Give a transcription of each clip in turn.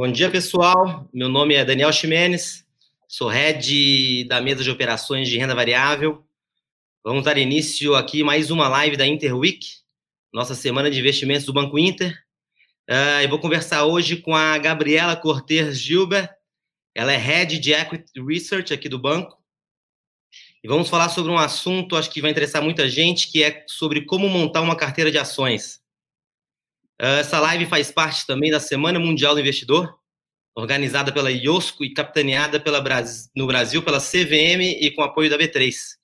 Bom dia, pessoal. Meu nome é Daniel Ximenes, sou head da mesa de operações de renda variável. Vamos dar início aqui mais uma live da Interweek, nossa semana de investimentos do Banco Inter. Uh, eu vou conversar hoje com a Gabriela Cortes Gilbert. Ela é head de Equity Research aqui do banco. E vamos falar sobre um assunto, acho que vai interessar muita gente, que é sobre como montar uma carteira de ações. Ah, essa live faz parte também da Semana Mundial do Investidor, organizada pela IOSCO e capitaneada pela no Brasil pela CVM e com apoio da B3.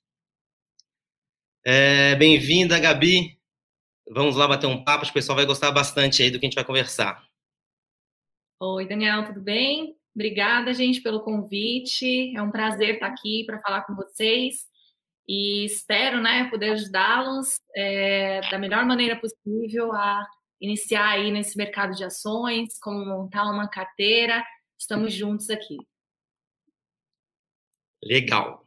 É, Bem-vinda, Gabi. Vamos lá bater um papo, acho que o pessoal vai gostar bastante aí do que a gente vai conversar. Oi, Daniel, tudo bem? Obrigada, gente, pelo convite. É um prazer estar aqui para falar com vocês e espero, né, poder ajudá-los é, da melhor maneira possível a iniciar aí nesse mercado de ações, como montar uma carteira. Estamos juntos aqui. Legal.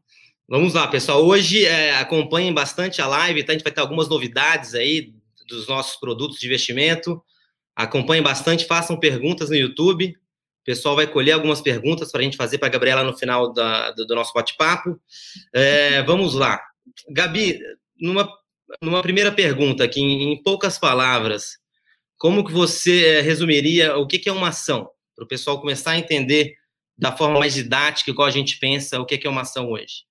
Vamos lá, pessoal. Hoje é, acompanhem bastante a live, tá? A gente vai ter algumas novidades aí dos nossos produtos de investimento. Acompanhem bastante, façam perguntas no YouTube. O pessoal vai colher algumas perguntas para a gente fazer para a Gabriela no final da, do, do, nosso bate-papo. É, vamos lá. Gabi, numa, numa primeira pergunta aqui, em, em poucas palavras, como que você eh, resumiria o que é uma ação? Para o pessoal começar a entender da forma mais didática, igual a gente pensa, o que é uma ação hoje.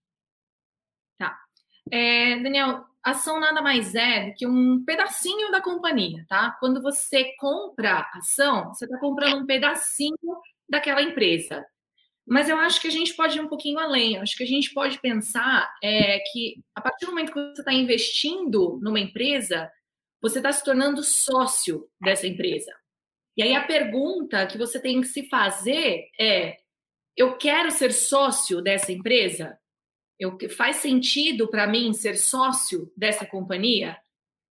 Tá. É, Daniel, ação nada mais é do que um pedacinho da companhia, tá? Quando você compra ação, você está comprando um pedacinho daquela empresa. Mas eu acho que a gente pode ir um pouquinho além. Eu acho que a gente pode pensar é, que a partir do momento que você está investindo numa empresa, você está se tornando sócio dessa empresa. E aí a pergunta que você tem que se fazer é: eu quero ser sócio dessa empresa? Eu, faz sentido para mim ser sócio dessa companhia?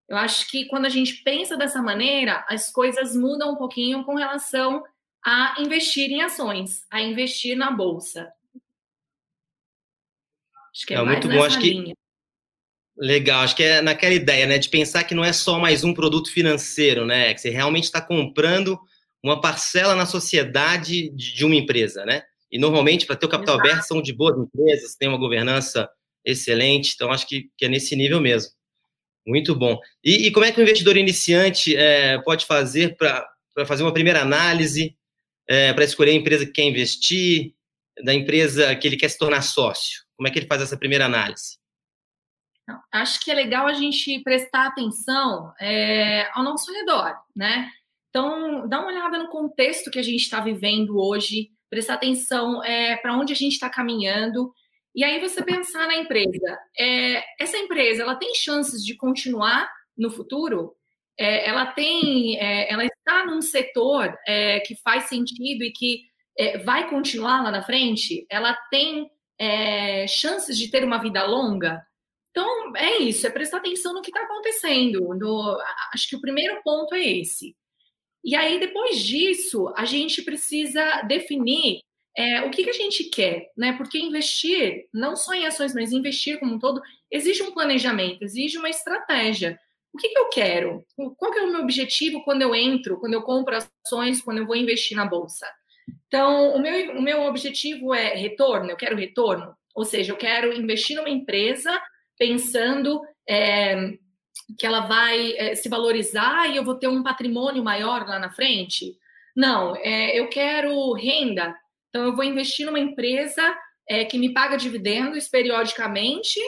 Eu acho que quando a gente pensa dessa maneira, as coisas mudam um pouquinho com relação a investir em ações, a investir na bolsa. Acho que é, é muito bom. Acho linha. que Legal, acho que é naquela ideia, né, de pensar que não é só mais um produto financeiro, né, que você realmente está comprando uma parcela na sociedade de, uma empresa, né? E normalmente para ter o capital Exato. aberto são de boas empresas, tem uma governança excelente, então acho que, que é nesse nível mesmo. Muito bom. E, e como é que o investidor iniciante é, pode fazer para fazer uma primeira análise, é, para escolher a empresa que quer investir, da empresa que ele quer se tornar sócio? Como é que ele faz essa primeira análise? Acho que é legal a gente prestar atenção é, ao nosso redor, né? Então, dá uma olhada no contexto que a gente está vivendo hoje, prestar atenção é, para onde a gente está caminhando, e aí você pensar na empresa. É, essa empresa, ela tem chances de continuar no futuro? É, ela tem, é, ela está num setor é, que faz sentido e que vai continuar lá na frente? Ela tem chances de ter uma vida longa? Então, é isso, é prestar atenção no que está acontecendo. No, acho que o primeiro ponto é esse. E aí, depois disso, a gente precisa definir é, o que, que a gente quer, né? Porque investir, não só em ações, mas investir como um todo, exige um planejamento, exige uma estratégia. O que, que eu quero? Qual que é o meu objetivo quando eu entro, quando eu compro ações, quando eu vou investir na bolsa? Então, o meu, o meu objetivo é retorno, eu quero retorno. Ou seja, eu quero investir numa empresa pensando é, que ela vai é, se valorizar e eu vou ter um patrimônio maior lá na frente. Não, é, eu quero renda, então eu vou investir numa empresa é, que me paga dividendos periodicamente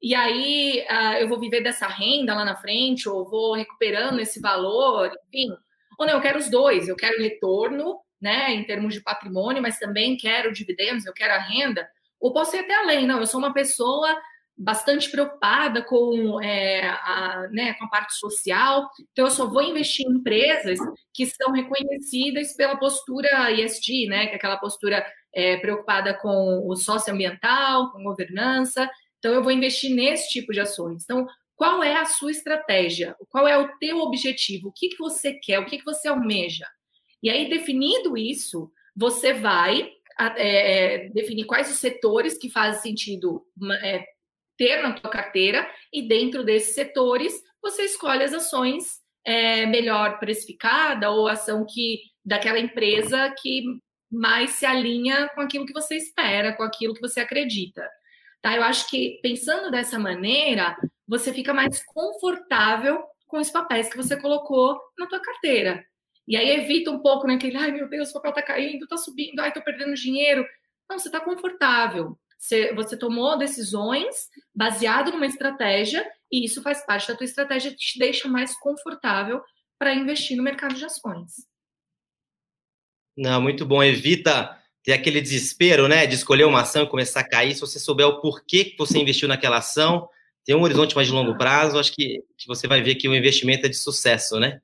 e aí uh, eu vou viver dessa renda lá na frente ou vou recuperando esse valor, enfim. Ou não, eu quero os dois, eu quero retorno, né, em termos de patrimônio, mas também quero dividendos, eu quero a renda. Ou posso ir até além, não, eu sou uma pessoa bastante preocupada com, é, a, né, com a parte social, então eu só vou investir em empresas que são reconhecidas pela postura ESG, né, que é aquela postura é, preocupada com o socioambiental, com governança, então eu vou investir nesse tipo de ações. Então, qual é a sua estratégia? Qual é o teu objetivo? O que, que você quer? O que, que você almeja? E aí, definido isso, você vai é, definir quais os setores que fazem sentido é, ter na tua carteira e dentro desses setores você escolhe as ações é, melhor precificada ou ação que daquela empresa que mais se alinha com aquilo que você espera, com aquilo que você acredita. Tá? Eu acho que pensando dessa maneira, você fica mais confortável com os papéis que você colocou na tua carteira. E aí evita um pouco naquele, né, ai meu Deus, o papel tá caindo, tá subindo, ai, tô perdendo dinheiro. Não, você tá confortável. Você, você tomou decisões baseado numa estratégia e isso faz parte da tua estratégia, te deixa mais confortável para investir no mercado de ações. Não, muito bom. Evita ter aquele desespero, né, de escolher uma ação e começar a cair. Se você souber o porquê que você investiu naquela ação, tem um horizonte mais de longo prazo, acho que, que você vai ver que o investimento é de sucesso, né?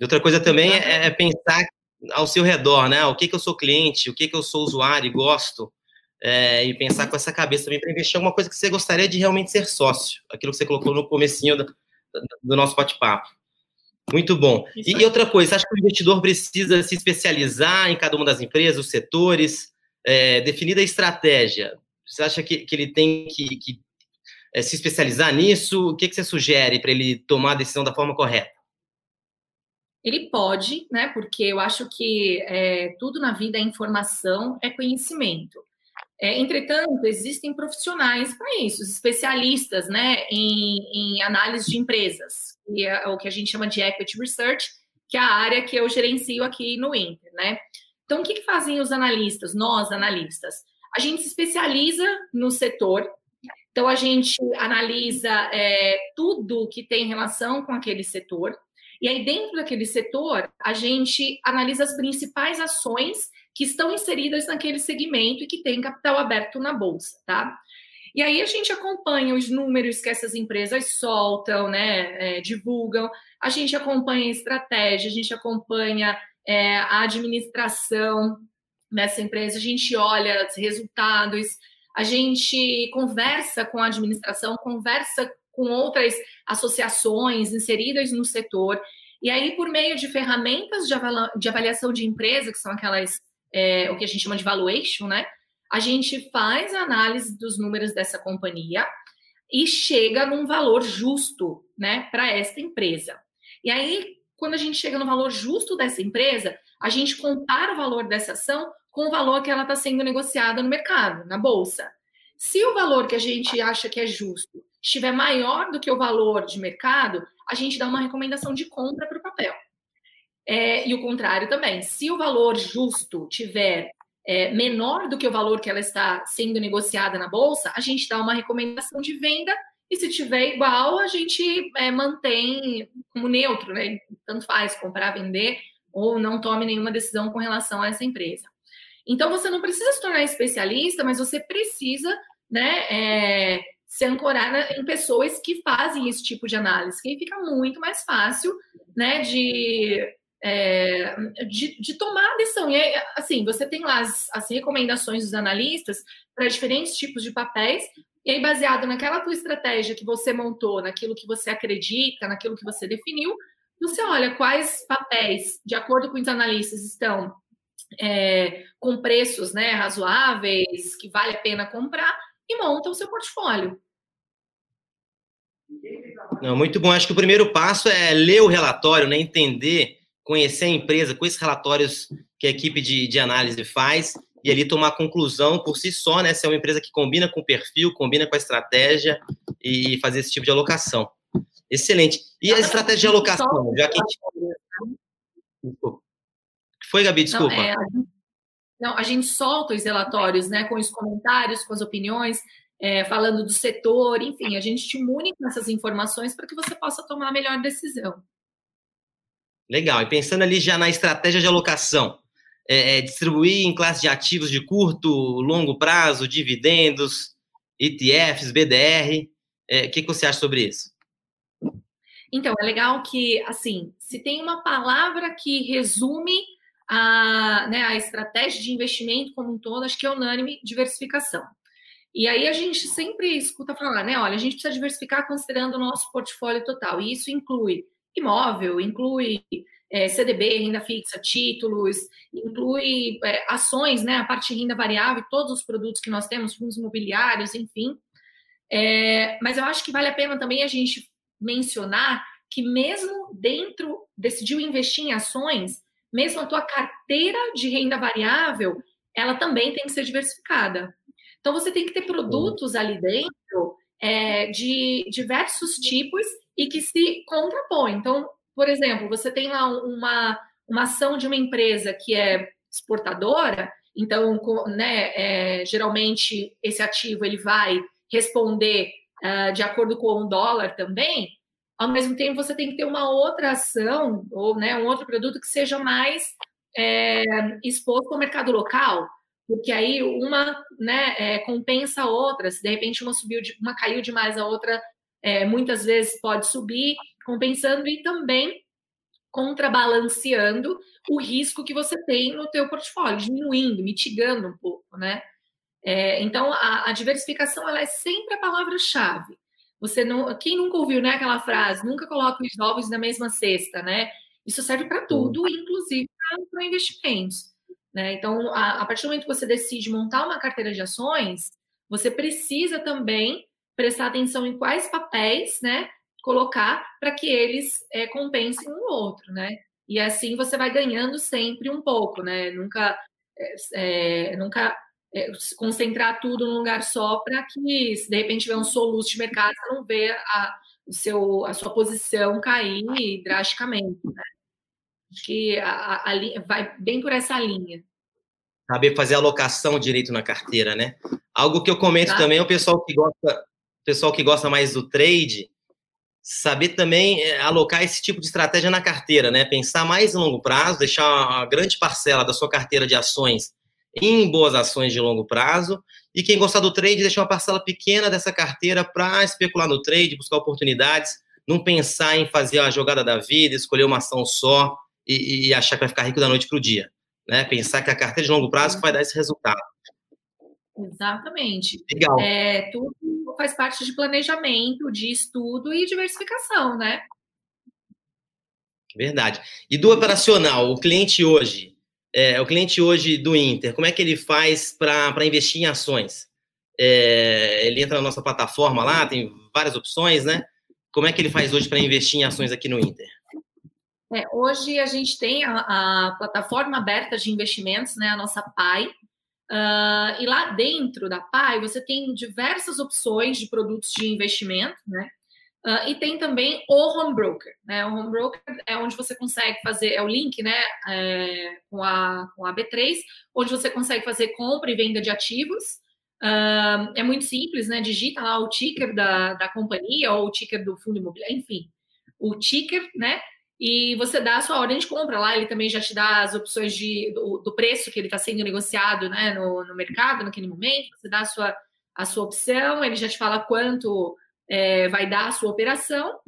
E outra coisa também é, é pensar ao seu redor, né? O que que eu sou cliente, o que que eu sou usuário e gosto, é, e pensar com essa cabeça também para investir em alguma coisa que você gostaria de realmente ser sócio, aquilo que você colocou no comecinho do, do nosso bate-papo. Muito bom. E, e, outra coisa, acha que o investidor precisa se especializar em cada uma das empresas, os setores, é, definida a estratégia? Você acha que, que ele tem que, que é, se especializar nisso? O que, que você sugere para ele tomar a decisão da forma correta? Ele pode, né? Porque eu acho que é, tudo na vida é informação, é conhecimento. É, entretanto, existem profissionais para isso, especialistas né, em, em, análise de empresas, é o que a gente chama de equity research, que é a área que eu gerencio aqui no Inter. Né? Então, o que, que fazem os analistas, nós analistas? A gente se especializa no setor, então a gente analisa é, tudo que tem relação com aquele setor, e aí dentro daquele setor, a gente analisa as principais ações que estão inseridas naquele segmento e que têm capital aberto na bolsa, tá? E aí a gente acompanha os números que essas empresas soltam, né, é, divulgam, a gente acompanha a estratégia, a gente acompanha é, a administração dessa empresa, a gente olha os resultados, a gente conversa com a administração, conversa com outras associações inseridas no setor, e aí, por meio de ferramentas de avaliação de empresa, que são aquelas é, o que a gente chama de valuation, né? A gente faz a análise dos números dessa companhia e chega num valor justo, né, para esta empresa. E aí, quando a gente chega no valor justo dessa empresa, a gente compara o valor dessa ação com o valor que ela está sendo negociada no mercado, na bolsa. Se o valor que a gente acha que é justo estiver maior do que o valor de mercado, a gente dá uma recomendação de compra para o papel. É, e o contrário também. Se o valor justo tiver é, menor do que o valor que ela está sendo negociada na bolsa, a gente dá uma recomendação de venda e se tiver igual, a gente é, mantém como neutro, né? Tanto faz comprar, vender ou não tome nenhuma decisão com relação a essa empresa. Então você não precisa se tornar especialista, mas você precisa, né, é, se ancorar em pessoas que fazem esse tipo de análise, que fica muito mais fácil, né, de é, de, de, tomar a decisão. E aí, assim, você tem lá as, as recomendações dos analistas para diferentes tipos de papéis, e aí, baseado naquela tua estratégia que você montou, naquilo que você acredita, naquilo que você definiu, você olha quais papéis, de acordo com os analistas, estão é, com preços né, razoáveis, que vale a pena comprar, e monta o seu portfólio. Não, muito bom. Acho que o primeiro passo é ler o relatório, né, entender conhecer a empresa com esses relatórios que a equipe de, de análise faz e ali tomar conclusão por si só, né? Se é uma empresa que combina com o perfil, combina com a estratégia e fazer esse tipo de alocação. Excelente. E a estratégia de alocação, já que a gente... Foi, Gabi, desculpa. Não, é, a gente, não, a gente solta os relatórios, né, com os comentários, com as opiniões, é, falando do setor, enfim, a gente te une com essas informações para que você possa tomar a melhor decisão. Legal. E pensando ali já na estratégia de alocação, é, é, distribuir em classe de ativos de curto, longo prazo, dividendos, ETFs, BDR. É, o que, que você acha sobre isso? Então, é legal que, assim, se tem uma palavra que resume a, né, a estratégia de investimento como um todo, acho que é unânime diversificação. E aí a gente sempre escuta falar, né? Olha, a gente precisa diversificar considerando o nosso portfólio total. E isso inclui imóvel, inclui é, CDB, renda fixa, títulos, inclui é, ações, né, a parte de renda variável, todos os produtos que nós temos, fundos imobiliários, enfim. É, mas eu acho que vale a pena também a gente mencionar que mesmo dentro, decidiu investir em ações, mesmo a tua carteira de renda variável, ela também tem que ser diversificada. Então, você tem que ter produtos ali dentro é, de diversos tipos e que se contrapõem. Então, por exemplo, você tem lá uma, uma ação de uma empresa que é exportadora, então, né, é, geralmente esse ativo ele vai responder uh, de acordo com o dólar também. Ao mesmo tempo, você tem que ter uma outra ação ou né, um outro produto que seja mais é, exposto ao mercado local, porque aí uma né, é, compensa a outra. Se de repente uma subiu, de, uma caiu demais, a outra é, muitas vezes pode subir, compensando e também contrabalanceando o risco que você tem no teu portfólio, diminuindo, mitigando um pouco, né? É, então, a, a, diversificação ela é sempre a palavra-chave. Você não, quem nunca ouviu, né, aquela frase, nunca coloque os ovos na mesma cesta, né? Isso serve para tudo, inclusive para investimentos. Né? Então, a, a, partir do momento que você decide montar uma carteira de ações, você precisa também prestar atenção em quais papéis, né, colocar para que eles é, compensem um outro, né? E assim você vai ganhando sempre um pouco, né? Nunca, é, nunca é, concentrar tudo num lugar só para que, se de repente tiver um soluço de mercado, você não vê a, o seu, a sua posição cair drasticamente, né? Acho que a, a, a, vai bem por essa linha. Saber fazer alocação direito na carteira, né? Algo que eu comento tá. também é o pessoal que gosta, pessoal que gosta mais do trade, saber também é, alocar esse tipo de estratégia na carteira, né? Pensar mais em longo prazo, deixar uma grande parcela da sua carteira de ações em boas ações de longo prazo. E quem gostar do trade, deixar uma parcela pequena dessa carteira para especular no trade, buscar oportunidades, não pensar em fazer a jogada da vida, escolher uma ação só e, e achar que vai ficar rico da noite para o dia. Né? Pensar que a carteira de longo prazo vai dar esse resultado. Exatamente. Legal. É, tudo faz parte de planejamento, de estudo e diversificação, né? Verdade. E do operacional, o cliente hoje, é, o cliente hoje do Inter, como é que ele faz para investir em ações? É, ele entra na nossa plataforma lá, tem várias opções, né? Como é que ele faz hoje para investir em ações aqui no Inter? É, hoje a gente tem a, a, plataforma aberta de investimentos, né, a nossa PAI, Uh, e lá dentro da PAI você tem diversas opções de produtos de investimento, né? Uh, e tem também o home broker, né? O home broker é onde você consegue fazer, é o link, né? É, com, a, com a B3, onde você consegue fazer compra e venda de ativos. Uh, é muito simples, né? Digita lá o ticker da, da companhia ou o ticker do fundo imobiliário, enfim, o ticker, né? E você dá a sua ordem de compra lá, ele também já te dá as opções de, do, do preço que ele está sendo negociado né, no, no, mercado naquele momento, você dá a sua, a sua opção, ele já te fala quanto é, vai dar a sua operação.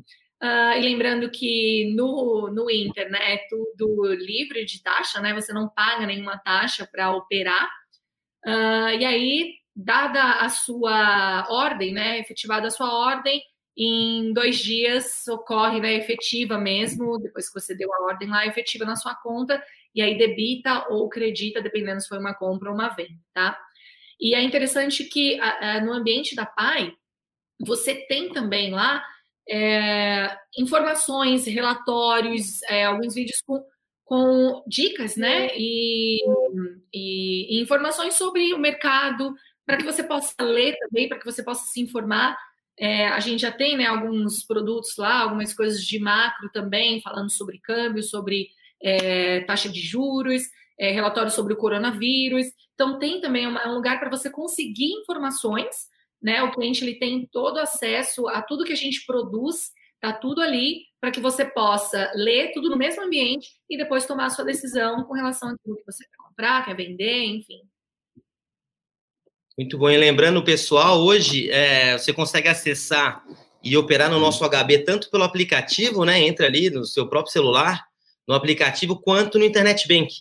Uh, e lembrando que no, no Inter né, é tudo livre de taxa, né, você não paga nenhuma taxa para operar. Uh, e aí, dada a sua ordem, né, efetivada a sua ordem, em dois dias ocorre né, efetiva mesmo, depois que você deu a ordem lá, efetiva na sua conta, e aí debita ou credita, dependendo se foi uma compra ou uma venda, tá? E é interessante que no ambiente da PAI, você tem também lá é, informações, relatórios, é, alguns vídeos com, com dicas, né? E, e, e informações sobre o mercado, para que você possa ler também, para que você possa se informar é, a gente já tem né, alguns produtos lá, algumas coisas de macro também, falando sobre câmbio, sobre é, taxa de juros, é, relatório sobre o coronavírus. Então, tem também uma, um lugar para você conseguir informações. Né? O cliente ele tem todo acesso a tudo que a gente produz, está tudo ali para que você possa ler tudo no mesmo ambiente e depois tomar a sua decisão com relação a tudo que você quer comprar, quer vender, enfim. Muito bom. E lembrando, pessoal, hoje é, você consegue acessar e operar no nosso HB tanto pelo aplicativo, né? Entra ali no seu próprio celular, no aplicativo, quanto no Internet Bank.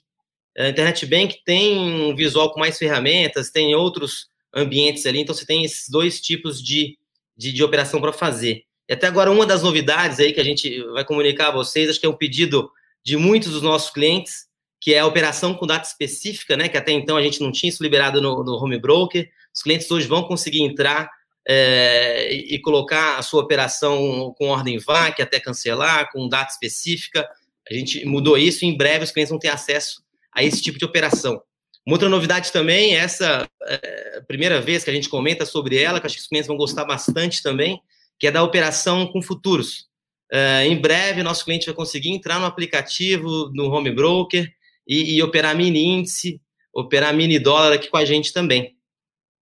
A Internet Bank tem um visual com mais ferramentas, tem outros ambientes ali, então você tem esses dois tipos de, de, de operação para fazer. E até agora, uma das novidades aí que a gente vai comunicar a vocês, acho que é um pedido de muitos dos nossos clientes, que é a operação com data específica, né? Que até então a gente não tinha isso liberado no, no home broker. Os clientes hoje vão conseguir entrar é, e colocar a sua operação com ordem VAC até cancelar, com data específica. A gente mudou isso e em breve os clientes vão ter acesso a esse tipo de operação. Uma outra novidade também, essa é, primeira vez que a gente comenta sobre ela, que acho que os clientes vão gostar bastante também, que é da operação com futuros. É, em breve, nosso cliente vai conseguir entrar no aplicativo, no home broker e, e, operar mini índice, operar mini dólar aqui com a gente também.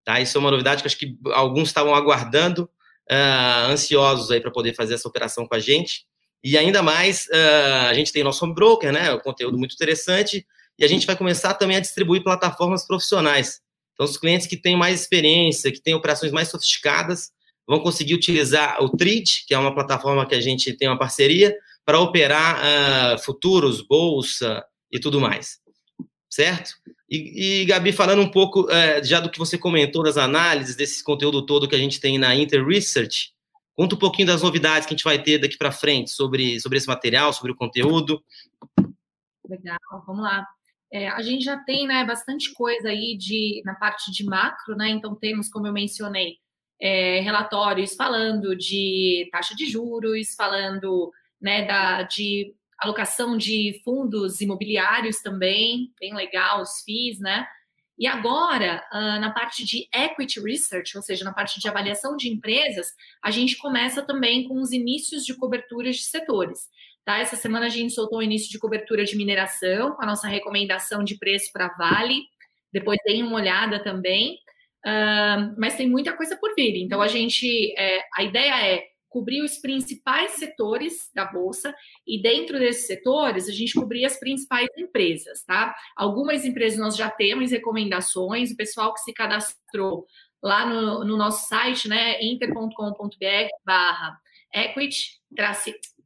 Tá? Isso é uma novidade que acho que alguns estavam aguardando, uh, ansiosos aí para poder fazer essa operação com a gente. E ainda mais, uh, a gente tem nosso home broker, né? O conteúdo muito interessante, e a gente vai começar também a distribuir plataformas profissionais. Então, os clientes que têm mais experiência, que têm operações mais sofisticadas, vão conseguir utilizar o Trid, que é uma plataforma que a gente tem uma parceria, para operar uh, futuros, bolsa e tudo mais. Certo? E, e Gabi, falando um pouco uh, já do que você comentou das análises, desse conteúdo todo que a gente tem na Inter Research, conta um pouquinho das novidades que a gente vai ter daqui para frente sobre, sobre esse material, sobre o conteúdo. Legal, vamos lá. É, a gente já tem né, bastante coisa aí de, na parte de macro, né? Então temos, como eu mencionei, é, relatórios falando de taxa de juros, falando né, da, de alocação de fundos imobiliários também, bem legal, os FIIs, né? E agora, na parte de equity research, ou seja, na parte de avaliação de empresas, a gente começa também com os inícios de coberturas de setores. Tá? Essa semana a gente soltou o início de cobertura de mineração, com a nossa recomendação de preço para Vale. Depois deem uma olhada também. Uh, mas tem muita coisa por vir. Então, a gente, é, a ideia é cobrir os principais setores da bolsa e dentro desses setores a gente cobrir as principais empresas, tá? Algumas empresas nós já temos recomendações, o pessoal que se cadastrou lá no, no nosso site, né, inter.com.br barra equity,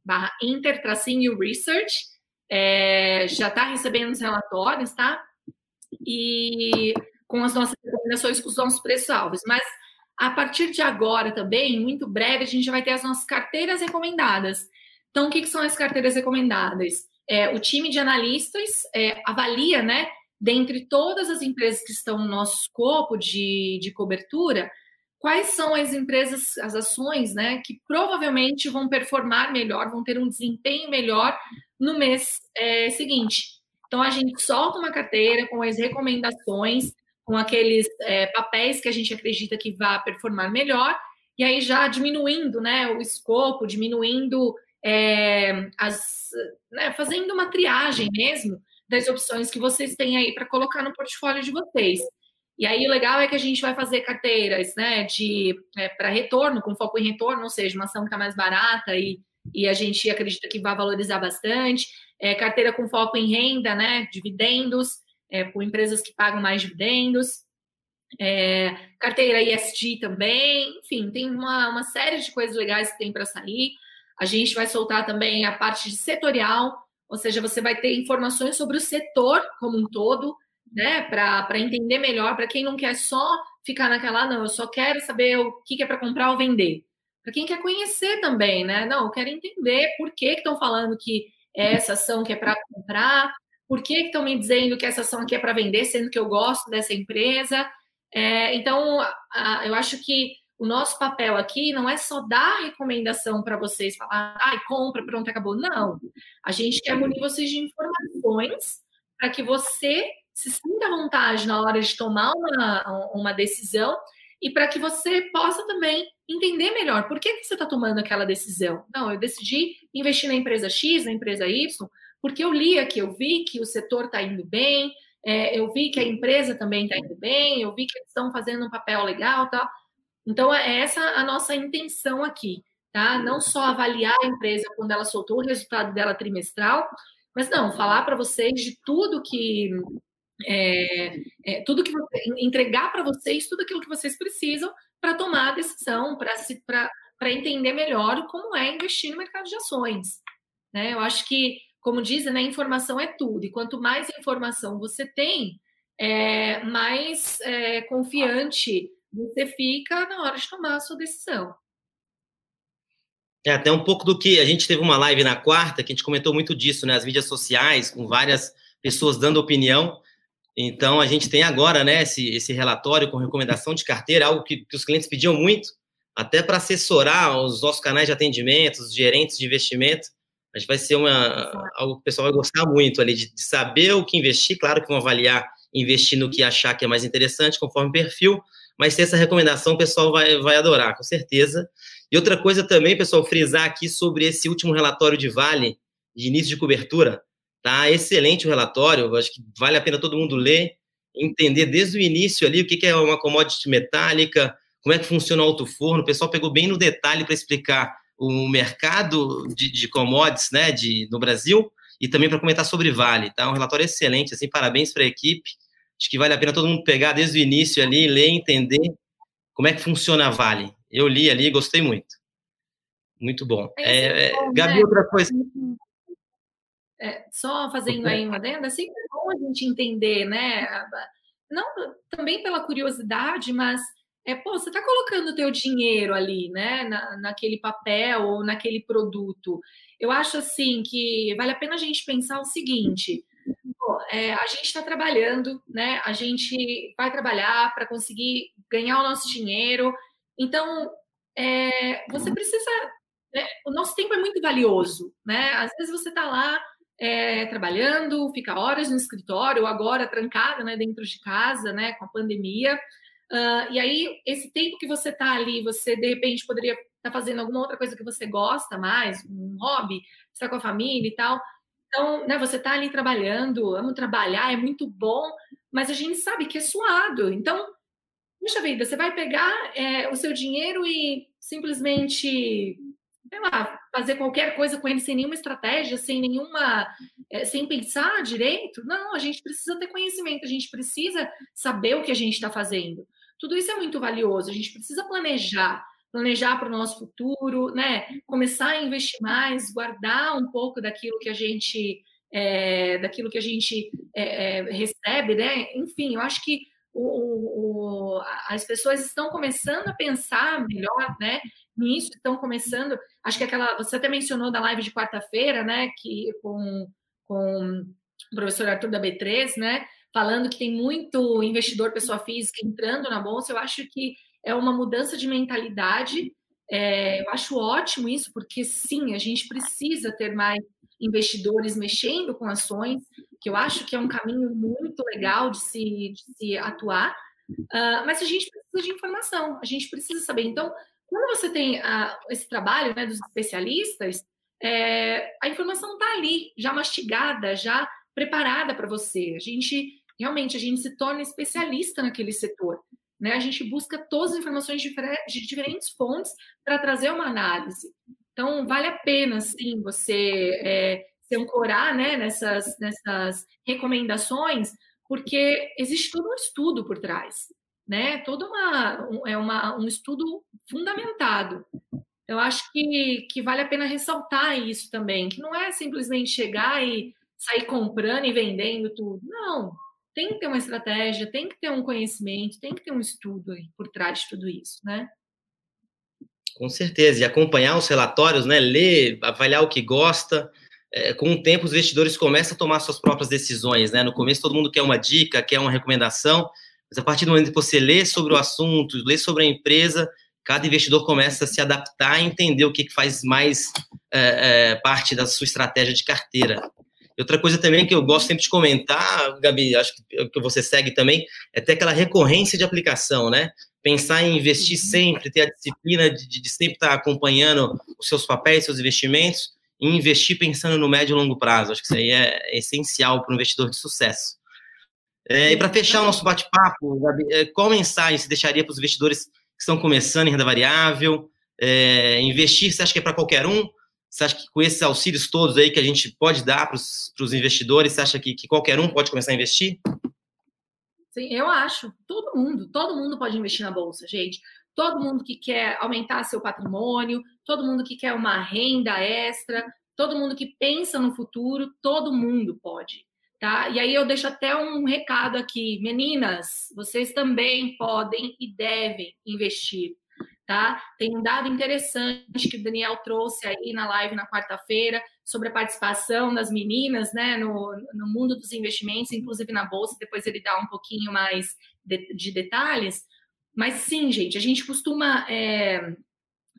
barra inter, tracinho research, é, já está recebendo os relatórios, tá? E com as nossas recomendações, com os nossos preços alvos. Mas a partir de agora também, muito breve, a gente vai ter as nossas carteiras recomendadas. Então, o que, que são as carteiras recomendadas? É, o time de analistas é, avalia, né, dentre todas as empresas que estão no nosso escopo de, de cobertura, quais são as empresas, as ações, né, que provavelmente vão performar melhor, vão ter um desempenho melhor no mês é, seguinte. Então, a gente solta uma carteira com as recomendações, com aqueles é, papéis que a gente acredita que vá performar melhor, e aí já diminuindo né, o escopo, diminuindo é, as. Né, fazendo uma triagem mesmo das opções que vocês têm aí para colocar no portfólio de vocês. E aí o legal é que a gente vai fazer carteiras né, de é, para retorno, com foco em retorno, ou seja, uma ação que está mais barata e, e a gente acredita que vai valorizar bastante. É, carteira com foco em renda, né, dividendos, é, empresas que pagam mais dividendos. É, carteira ISD também, enfim, tem uma, uma série de coisas legais que tem para sair. A gente vai soltar também a parte de setorial, ou seja, você vai ter informações sobre o setor como um todo, né, para entender melhor, para quem não quer só ficar naquela, não, eu só quero saber o que, é para comprar ou vender. Para quem quer conhecer também, né? Não, eu quero entender por que estão falando que é essa ação que é para comprar, por que estão me dizendo que essa ação aqui é para vender, sendo que eu gosto dessa empresa. É, então, a, eu acho que o nosso papel aqui não é só dar recomendação para vocês, falar, ai, compra, pronto, acabou. Não. A gente quer munir vocês de informações para que você se sinta à vontade na hora de tomar uma, uma decisão e para que você possa também entender melhor por que, que você está tomando aquela decisão. Não, eu decidi investir na empresa X, na empresa Y, porque eu li aqui, eu vi que o setor está indo bem, é, eu vi que a empresa também está indo bem, eu vi que eles estão fazendo um papel legal, tal. Então é essa a nossa intenção aqui, tá? Não só avaliar a empresa quando ela soltou o resultado dela trimestral, mas não falar para vocês de tudo que é, é, tudo que entregar para vocês tudo aquilo que vocês precisam para tomar a decisão, para entender melhor como é investir no mercado de ações. Né? Eu acho que, como dizem, né, informação é tudo, e quanto mais informação você tem, é, mais é, confiante você fica na hora de tomar a sua decisão. É até um pouco do que a gente teve uma live na quarta que a gente comentou muito disso, né? As mídias sociais, com várias pessoas dando opinião. Então, a gente tem agora né, esse, esse relatório com recomendação de carteira, algo que, que os clientes pediam muito, até para assessorar os nossos canais de atendimento, os gerentes de investimento. Que vai ser uma, algo que o pessoal vai gostar muito ali, de, de saber o que investir. Claro que vão avaliar, investir no que achar que é mais interessante, conforme o perfil, mas se essa recomendação o pessoal vai, vai adorar, com certeza. E outra coisa também, pessoal, frisar aqui sobre esse último relatório de Vale, de início de cobertura. Tá excelente o relatório, acho que vale a pena todo mundo ler, entender desde o início ali o que é uma commodity metálica, como é que funciona o alto forno. O pessoal pegou bem no detalhe para explicar o mercado de, de commodities né, de, no Brasil e também para comentar sobre Vale. Tá? Um relatório excelente, assim, parabéns para a equipe. Acho que vale a pena todo mundo pegar desde o início ali, ler, entender como é que funciona a Vale. Eu li ali e gostei muito. Muito bom. É, é, bom Gabi, né? outra coisa. É, só fazendo aí uma adenda, é sempre bom a gente entender, né? Não também pela curiosidade, mas é, pô, você está colocando o teu dinheiro ali, né, na, naquele papel ou naquele produto. Eu acho assim que vale a pena a gente pensar o seguinte: pô, é, a gente está trabalhando, né? A gente vai trabalhar para conseguir ganhar o nosso dinheiro. Então, é, você precisa. Né, o nosso tempo é muito valioso, né? Às vezes você está lá é, trabalhando, fica horas no escritório, agora trancada, né, dentro de casa, né, com a pandemia. Uh, e aí, esse tempo que você está ali, você de repente poderia estar tá fazendo alguma outra coisa que você gosta mais, um hobby, estar com a família e tal. Então, né, você está ali trabalhando, amo trabalhar, é muito bom, mas a gente sabe que é suado. Então, puxa vida, você vai pegar é, o seu dinheiro e simplesmente, sei lá, fazer qualquer coisa com ele sem nenhuma estratégia, sem nenhuma, é, sem pensar direito? Não, a gente precisa ter conhecimento, a gente precisa saber o que a gente está fazendo. Tudo isso é muito valioso. A gente precisa planejar, planejar para o nosso futuro, né? Começar a investir mais, guardar um pouco daquilo que a gente é, daquilo que a gente é, é, recebe, né? Enfim, eu acho que o, o, as pessoas estão começando a pensar melhor, né? Nisso estão começando. Acho que aquela você até mencionou da live de quarta-feira, né? Que com, com o professor Arthur da B3, né? Falando que tem muito investidor pessoa física entrando na bolsa, eu acho que é uma mudança de mentalidade. É, eu acho ótimo isso, porque sim, a gente precisa ter mais investidores mexendo com ações, que eu acho que é um caminho muito legal de se, de se atuar, uh, mas a gente precisa de informação, a gente precisa saber. Então, quando você tem uh, esse trabalho né, dos especialistas, é, a informação está ali, já mastigada, já preparada para você. A gente realmente a gente se torna especialista naquele setor. Né? A gente busca todas as informações de diferentes fontes para trazer uma análise. Então, vale a pena, sim, você é, se ancorar né, nessas, nessas recomendações, porque existe todo um estudo por trás, né? Todo uma, um, é uma, um estudo fundamentado. Eu acho que, que vale a pena ressaltar isso também, que não é simplesmente chegar e sair comprando e vendendo tudo. Não, tem que ter uma estratégia, tem que ter um conhecimento, tem que ter um estudo por trás de tudo isso, né? Com certeza, e acompanhar os relatórios, né? Ler, avaliar o que gosta. É, com o tempo, os investidores começam a tomar suas próprias decisões, né? No começo, todo mundo quer uma dica, quer uma recomendação, mas a partir do momento que você lê sobre o assunto, lê sobre a empresa, cada investidor começa a se adaptar e entender o que faz mais é, é, parte da sua estratégia de carteira. Outra coisa também que eu gosto sempre de comentar, Gabi, acho que você segue também, é ter aquela recorrência de aplicação, né? Pensar em investir uhum. sempre, ter a disciplina de, de sempre estar acompanhando os seus papéis, seus investimentos, e investir pensando no médio e longo prazo. Acho que isso aí é essencial para um investidor de sucesso. É, e para fechar o nosso bate-papo, Gabi, é, qual mensagem você deixaria para os investidores que estão começando em renda variável? É, investir, você acha que é para qualquer um? Você acha que com esses auxílios todos aí que a gente pode dar para os investidores, você acha que, que qualquer um pode começar a investir? Sim, eu acho. Todo mundo, todo mundo pode investir na bolsa, gente. Todo mundo que quer aumentar seu patrimônio, todo mundo que quer uma renda extra, todo mundo que pensa no futuro, todo mundo pode. Tá? E aí eu deixo até um recado aqui, meninas, vocês também podem e devem investir tá? Tem um dado interessante que o Daniel trouxe aí na live na quarta-feira sobre a participação das meninas, né, no, no mundo dos investimentos, inclusive na bolsa. Depois ele dá um pouquinho mais de, de detalhes. Mas sim, gente, a gente costuma é,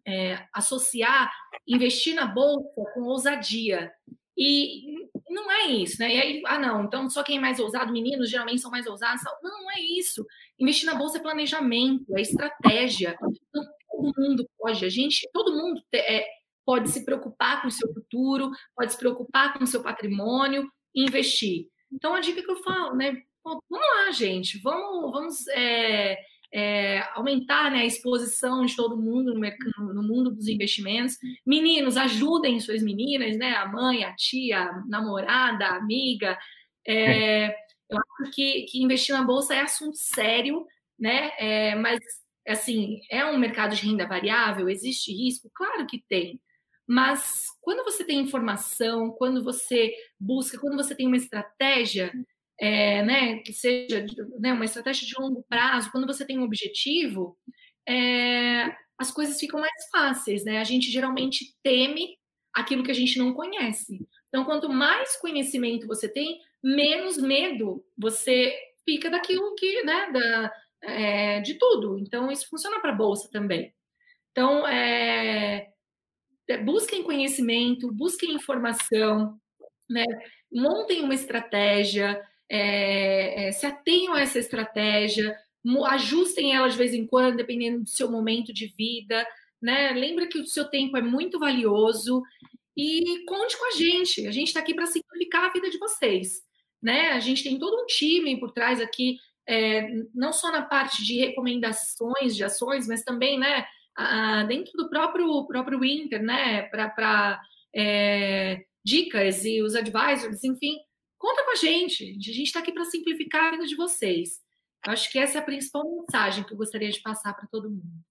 é, associar investir na bolsa com ousadia. E não é isso, né? E aí, ah, não, então só quem é mais ousado, meninos geralmente são mais ousados. Não, não é isso. Investir na bolsa é planejamento, é estratégia. Então, todo mundo pode, a gente, todo mundo é, pode se preocupar com o seu futuro, pode se preocupar com o seu patrimônio e investir. Então, a dica que eu falo, né? vamos lá, gente, vamos, vamos é, é, aumentar né, a exposição de todo mundo no, no, mundo dos investimentos. Meninos, ajudem suas meninas, né? A mãe, a tia, a namorada, a amiga. É, eu acho que, que, investir na bolsa é assunto sério, né? É, mas assim, é um mercado de renda variável, existe risco? Claro que tem. Mas quando você tem informação, quando você busca, quando você tem uma estratégia, é, né, que seja né, uma estratégia de longo prazo, quando você tem um objetivo, é, as coisas ficam mais fáceis, né? A gente geralmente teme aquilo que a gente não conhece. Então, quanto mais conhecimento você tem, menos medo você fica daquilo que, né, da, é, de tudo. Então, isso funciona para a bolsa também. Então, é, é, busquem conhecimento, busquem informação, né? montem uma estratégia, é, é, se atenham a essa estratégia, ajustem ela de vez em quando, dependendo do seu momento de vida. Né? Lembra que o seu tempo é muito valioso e conte com a gente. A gente está aqui para simplificar a vida de vocês. Né? A gente tem todo um time por trás aqui é, não só na parte de recomendações de ações, mas também, né, a, dentro do próprio, próprio Inter, né, para é, dicas e os advisors, enfim, conta com a gente. A gente está aqui para simplificar a vida de vocês. Eu acho que essa é a principal mensagem que eu gostaria de passar para todo mundo.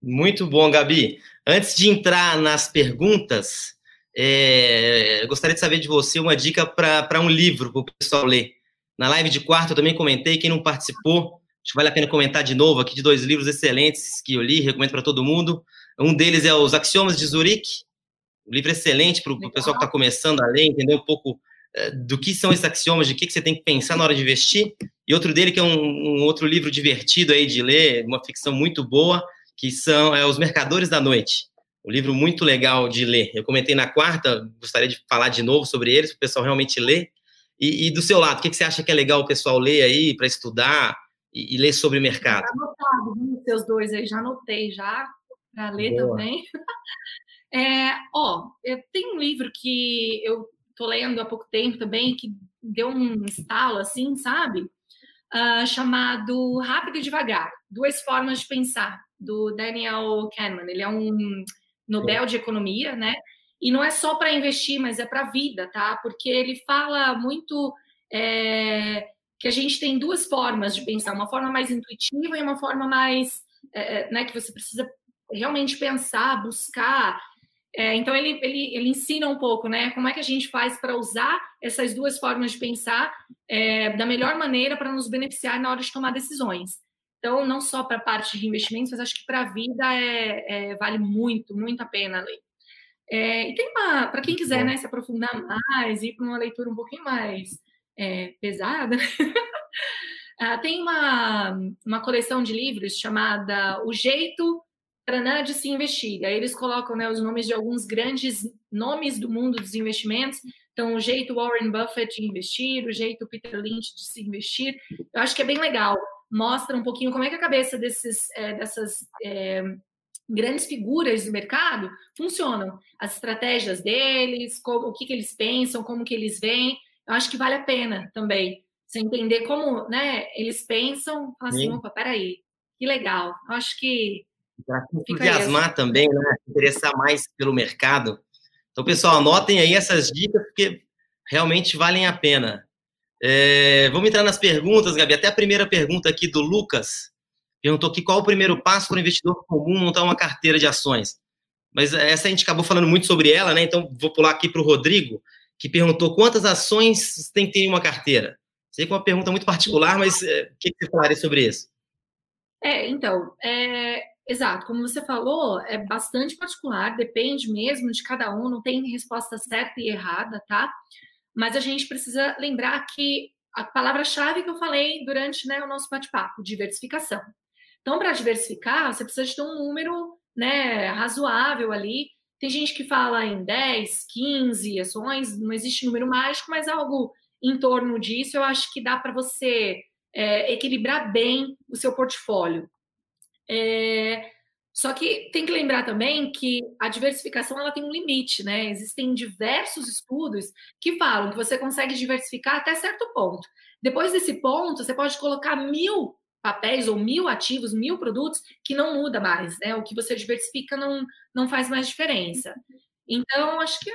Muito bom, Gabi. Antes de entrar nas perguntas, é, gostaria de saber de você uma dica para um livro para o pessoal ler. Na live de quarto eu também comentei, quem não participou, acho que vale a pena comentar de novo aqui de dois livros excelentes que eu li, recomendo para todo mundo. Um deles é Os Axiomas de Zurique, um livro excelente para o pessoal que está começando a ler, entender um pouco uh, do que são esses axiomas, de que, que você tem que pensar na hora de investir. E outro dele, que é um, um outro livro divertido aí de ler, uma ficção muito boa, que são é, Os Mercadores da Noite. Um livro muito legal de ler. Eu comentei na quarta, gostaria de falar de novo sobre eles, para o pessoal realmente ler. E, e, do seu lado, o que, que você acha que é legal o pessoal ler aí para estudar e, e, ler sobre o mercado? Já anotado, seus dois aí, já anotei já para ler Boa. também. É, ó, tenho um livro que eu tô lendo há pouco tempo também, que deu um estalo assim, sabe? Uh, chamado Rápido e Devagar, Duas Formas de Pensar, do Daniel Kahneman. Ele é um Nobel de Economia, né? E não é só para investir, mas é para a vida, tá? Porque ele fala muito é, que a gente tem duas formas de pensar, uma forma mais intuitiva e uma forma mais, é, é né, que você precisa realmente pensar, buscar. É, então ele, ele, ele ensina um pouco, né? Como é que a gente faz para usar essas duas formas de pensar é, da melhor maneira para nos beneficiar na hora de tomar decisões. Então, não só para a parte de investimentos, mas acho que para a vida é, é, vale muito, muito a pena ler. É, e tem uma, para quem quiser né, se aprofundar mais, ir para uma leitura um pouquinho mais é, pesada, uh, tem uma, uma coleção de livros chamada O Jeito Paranã de Se Investir. Aí eles colocam né, os nomes de alguns grandes nomes do mundo dos investimentos. Então, o jeito Warren Buffett de investir, o jeito Peter Lynch de se investir. Eu acho que é bem legal. Mostra um pouquinho como é que a cabeça desses, é, dessas é, grandes figuras do mercado funcionam. As estratégias deles, como, o que, que eles pensam, como que eles veem. Eu acho que vale a pena também você entender como né, eles pensam. Falar assim, Sim. opa, peraí, que legal. Eu acho que. Para entusiasmar também, né? Interessar mais pelo mercado. Então, pessoal, anotem aí essas dicas, porque realmente valem a pena. É, vamos entrar nas perguntas, Gabi. Até a primeira pergunta aqui do Lucas perguntou aqui qual o primeiro passo para o investidor comum montar uma carteira de ações. Mas essa a gente acabou falando muito sobre ela, né? Então vou pular aqui para o Rodrigo, que perguntou quantas ações tem que ter em uma carteira. Sei que é uma pergunta muito particular, mas é, o que, que você falaria sobre isso? É, então, é, exato, como você falou, é bastante particular, depende mesmo de cada um, não tem resposta certa e errada, tá? Mas a gente precisa lembrar que a palavra-chave que eu falei durante né, o nosso bate-papo, diversificação. Então, para diversificar, você precisa de um número né, razoável ali. Tem gente que fala em 10, 15 ações, não existe número mágico, mas algo em torno disso eu acho que dá para você é, equilibrar bem o seu portfólio. É, só que tem que lembrar também que a diversificação ela tem um limite, né? Existem diversos estudos que falam que você consegue diversificar até certo ponto. Depois desse ponto, você pode colocar mil papéis ou mil ativos, mil produtos que não muda mais, né? O que você diversifica não, não faz mais diferença. Então, acho que,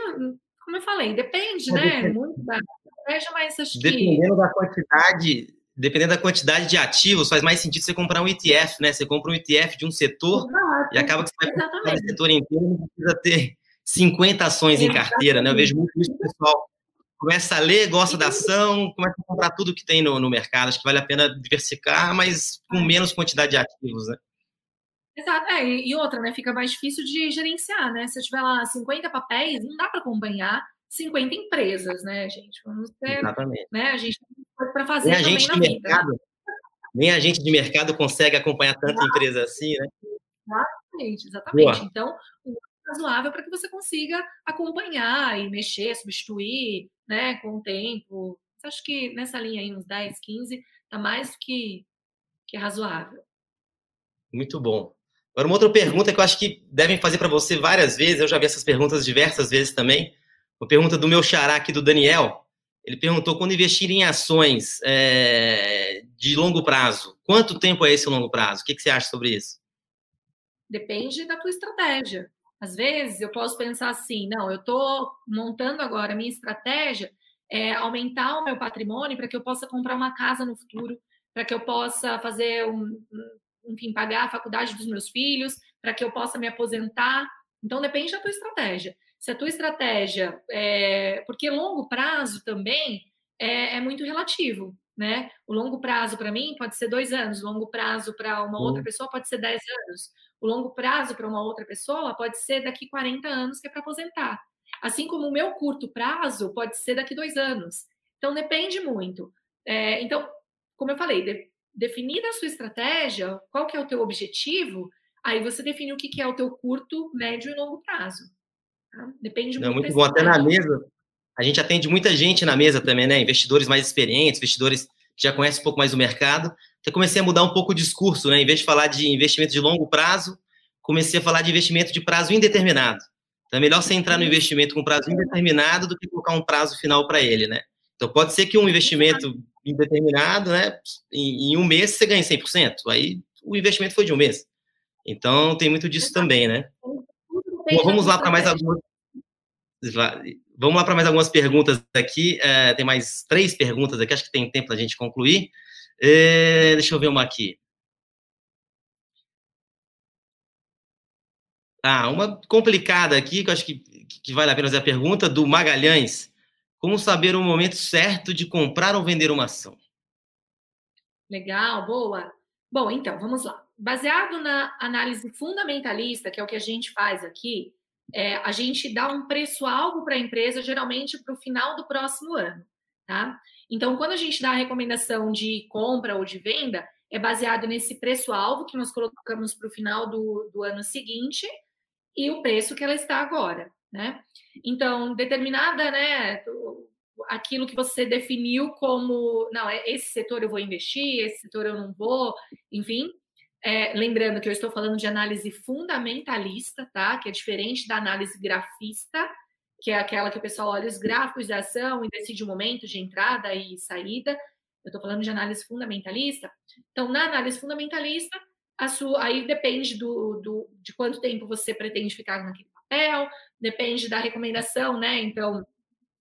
como eu falei, depende, é, né? Depende. Muito da estratégia, mas acho Dependendo que. Dependendo da quantidade, dependendo da quantidade de ativos, faz mais sentido você comprar um ETF, né? Você compra um ETF de um setor Exato. e acaba que você vai comprar o setor inteiro não precisa ter 50 ações Exatamente. em carteira, né? Eu vejo muito isso, pessoal começa a ler, gosta da ação, começa a comprar tudo que tem no, no mercado. Acho que vale a pena diversificar, mas com menos quantidade de ativos, né? Exato. É, e outra, né? Fica mais difícil de gerenciar, né? Se eu tiver lá 50 papéis, não dá para acompanhar 50 empresas, né, gente? Vamos ter, Exatamente. Né, a gente tem para fazer nem a gente de mercado, vida. Nem a gente de mercado consegue acompanhar tanta Exato. empresa assim, né? Exatamente, exatamente. Boa. Então, o razoável para que você consiga acompanhar e mexer, substituir, né, com o tempo. Acho que nessa linha aí, uns 10, 15, está mais que, que razoável. Muito bom. Agora, uma outra pergunta que eu acho que devem fazer para você várias vezes, eu já vi essas perguntas diversas vezes também. Uma pergunta do meu xará aqui, do Daniel. Ele perguntou: quando investir em ações é, de longo prazo, quanto tempo é esse longo prazo? O que, que você acha sobre isso? Depende da tua estratégia. Às vezes eu posso pensar assim: não, eu estou montando agora a minha estratégia é aumentar o meu patrimônio para que eu possa comprar uma casa no futuro, para que eu possa fazer um, enfim, pagar a faculdade dos meus filhos, para que eu possa me aposentar. Então depende da tua estratégia se a tua estratégia, é, porque longo prazo também é, é, muito relativo, né? O longo prazo para mim pode ser dois anos, o longo prazo para uma outra pessoa pode ser dez anos, o longo prazo para uma outra pessoa pode ser daqui 40 anos que é para aposentar. Assim como o meu curto prazo pode ser daqui dois anos. Então depende muito. É, então, como eu falei, de, definida a sua estratégia, qual que é o teu objetivo, aí você define o que, que é o teu curto, médio e longo prazo. Tá? Depende Não, muito. Muito bom. Até na mesa, a gente atende muita gente na mesa também, né? Investidores mais experientes, investidores que já conhecem um pouco mais o mercado. Então, comecei a mudar um pouco o discurso, né? Em vez de falar de investimento de longo prazo, comecei a falar de investimento de prazo indeterminado. Então, é melhor você entrar no investimento com prazo indeterminado do que colocar um prazo final para ele, né? Então, pode ser que um investimento indeterminado, né? Em, em um mês você ganhe 100%. Aí, o investimento foi de um mês. Então, tem muito disso também, né? Bom, vamos lá para mais algumas. Vamos lá para mais algumas perguntas aqui. É, tem mais três perguntas aqui, acho que tem tempo para a gente concluir. É, deixa eu ver uma aqui. Ah, uma complicada aqui, que eu acho que, que vale a pena fazer a pergunta, do Magalhães. Como saber o momento certo de comprar ou vender uma ação? Legal, boa. Bom, então, vamos lá baseado na análise fundamentalista, que é o que a gente faz aqui, é, a gente dá um preço-alvo para a empresa, geralmente para o final do próximo ano. Tá? Então, quando a gente dá a recomendação de compra ou de venda, é baseado nesse preço-alvo que nós colocamos para o final do, do ano seguinte e o preço que ela está agora. Né? Então, determinada, né, aquilo que você definiu como, não, é esse setor eu vou investir, esse setor eu não vou, enfim, é, lembrando que eu estou falando de análise fundamentalista, tá? Que é diferente da análise grafista, que é aquela que o pessoal olha os gráficos de ação e decide o momento de entrada e saída. Eu estou falando de análise fundamentalista. Então, na análise fundamentalista, a sua, aí depende do, do, de quanto tempo você pretende ficar naquele papel, depende da recomendação, né? Então,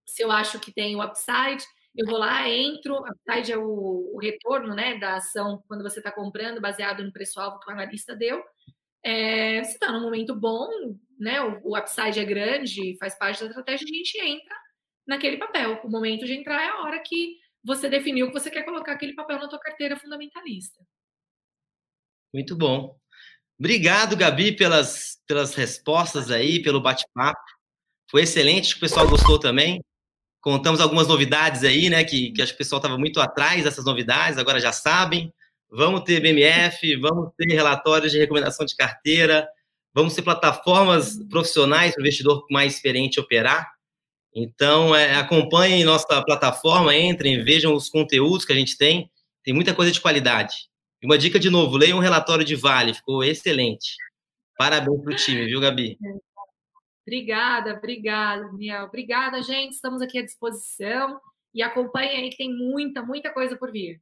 se eu acho que tem o upside, eu vou lá, entro, upside é o, o retorno né, da ação quando você está comprando, baseado no preço-alvo que o analista deu. É, se está num momento bom, né, o, o upside é grande, faz parte da estratégia, a gente entra naquele papel. O momento de entrar é a hora que você definiu que você quer colocar aquele papel na tua carteira fundamentalista. Muito bom. Obrigado, Gabi, pelas, pelas respostas aí, pelo bate-papo. Foi excelente, o pessoal gostou também. Contamos algumas novidades aí, né? Que, que acho que o pessoal estava muito atrás dessas novidades, agora já sabem. Vamos ter BMF, vamos ter relatórios de recomendação de carteira, Vamos ter plataformas profissionais para o investidor mais experiente operar. Então, é, acompanhem nossa plataforma, entrem, vejam os conteúdos que a gente tem. Tem muita coisa de qualidade. E uma dica de novo, leiam um relatório de Vale, ficou excelente. Parabéns para o time, viu, Gabi? Obrigada, obrigada, Daniel. Obrigada, gente. Estamos aqui à disposição. E acompanhem aí que tem muita, muita coisa por vir.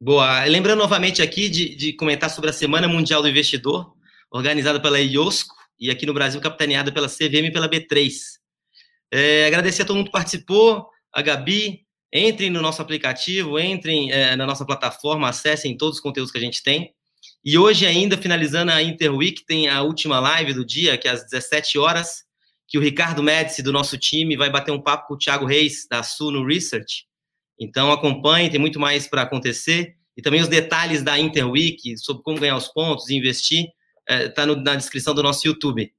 Boa. Lembrando novamente aqui de, de comentar sobre a Semana Mundial do Investidor, organizada pela IOSCO e aqui no Brasil capitaneada pela CVM e pela B3. É, agradecer a todo mundo que participou, a Gabi. Entrem no nosso aplicativo, entrem é, na nossa plataforma, acessem todos os conteúdos que a gente tem. E hoje ainda, finalizando a Interweek, tem a última live do dia, que é às 17 horas, que o Ricardo Médici, do nosso time, vai bater um papo com o Thiago Reis, da Suno Research. Então acompanhe, tem muito mais para acontecer. E também os detalhes da Interweek, sobre como ganhar os pontos e investir, está é, na descrição do nosso YouTube.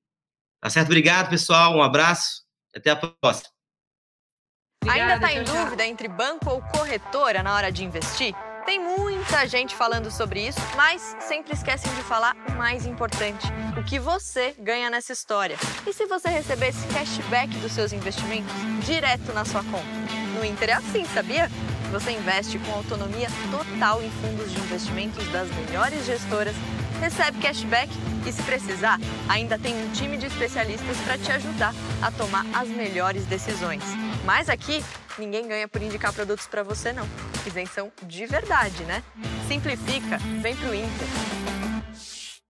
Tá certo? Obrigado, pessoal. Um abraço. Até a próxima. Ainda está em dúvida entre banco ou corretora na hora de investir? Tem muita gente falando sobre isso, mas sempre esquecem de falar o mais importante: o que você ganha nessa história. E se você recebesse cashback dos seus investimentos direto na sua conta? No Inter é assim, sabia? Você investe com autonomia total em fundos de investimentos das melhores gestoras, recebe cashback e, se precisar, ainda tem um time de especialistas para te ajudar a tomar as melhores decisões. Mas aqui, ninguém ganha por indicar produtos para você, não. Isenção de verdade, né? Simplifica, vem pro Inter.